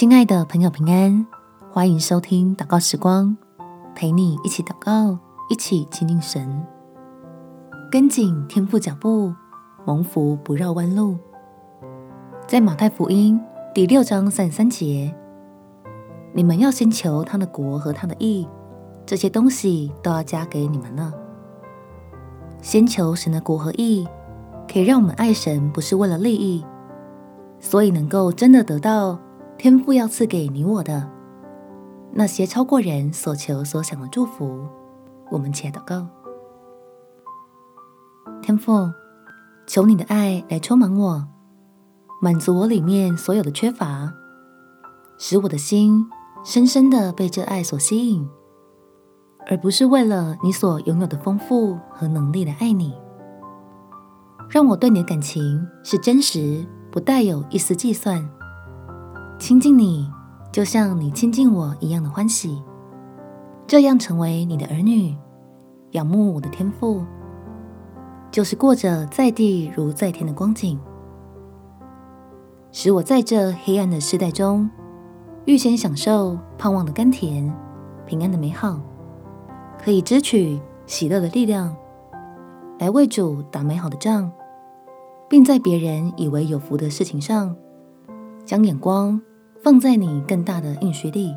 亲爱的朋友，平安，欢迎收听祷告时光，陪你一起祷告，一起亲近神，跟紧天父脚步，蒙福不绕弯路。在马太福音第六章三十三节，你们要先求他的国和他的义，这些东西都要加给你们了。先求神的国和义，可以让我们爱神，不是为了利益，所以能够真的得到。天父要赐给你我的那些超过人所求所想的祝福，我们且祷告。天父，求你的爱来充满我，满足我里面所有的缺乏，使我的心深深的被这爱所吸引，而不是为了你所拥有的丰富和能力来爱你。让我对你的感情是真实，不带有一丝计算。亲近你，就像你亲近我一样的欢喜，这样成为你的儿女，仰慕我的天赋，就是过着在地如在天的光景，使我在这黑暗的世代中，预先享受盼望的甘甜、平安的美好，可以支取喜乐的力量，来为主打美好的仗，并在别人以为有福的事情上，将眼光。放在你更大的应许里，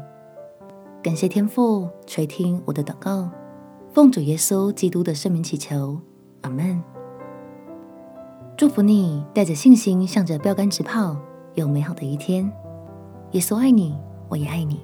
感谢天父垂听我的祷告，奉主耶稣基督的圣名祈求，阿门。祝福你带着信心向着标杆直跑，有美好的一天。耶稣爱你，我也爱你。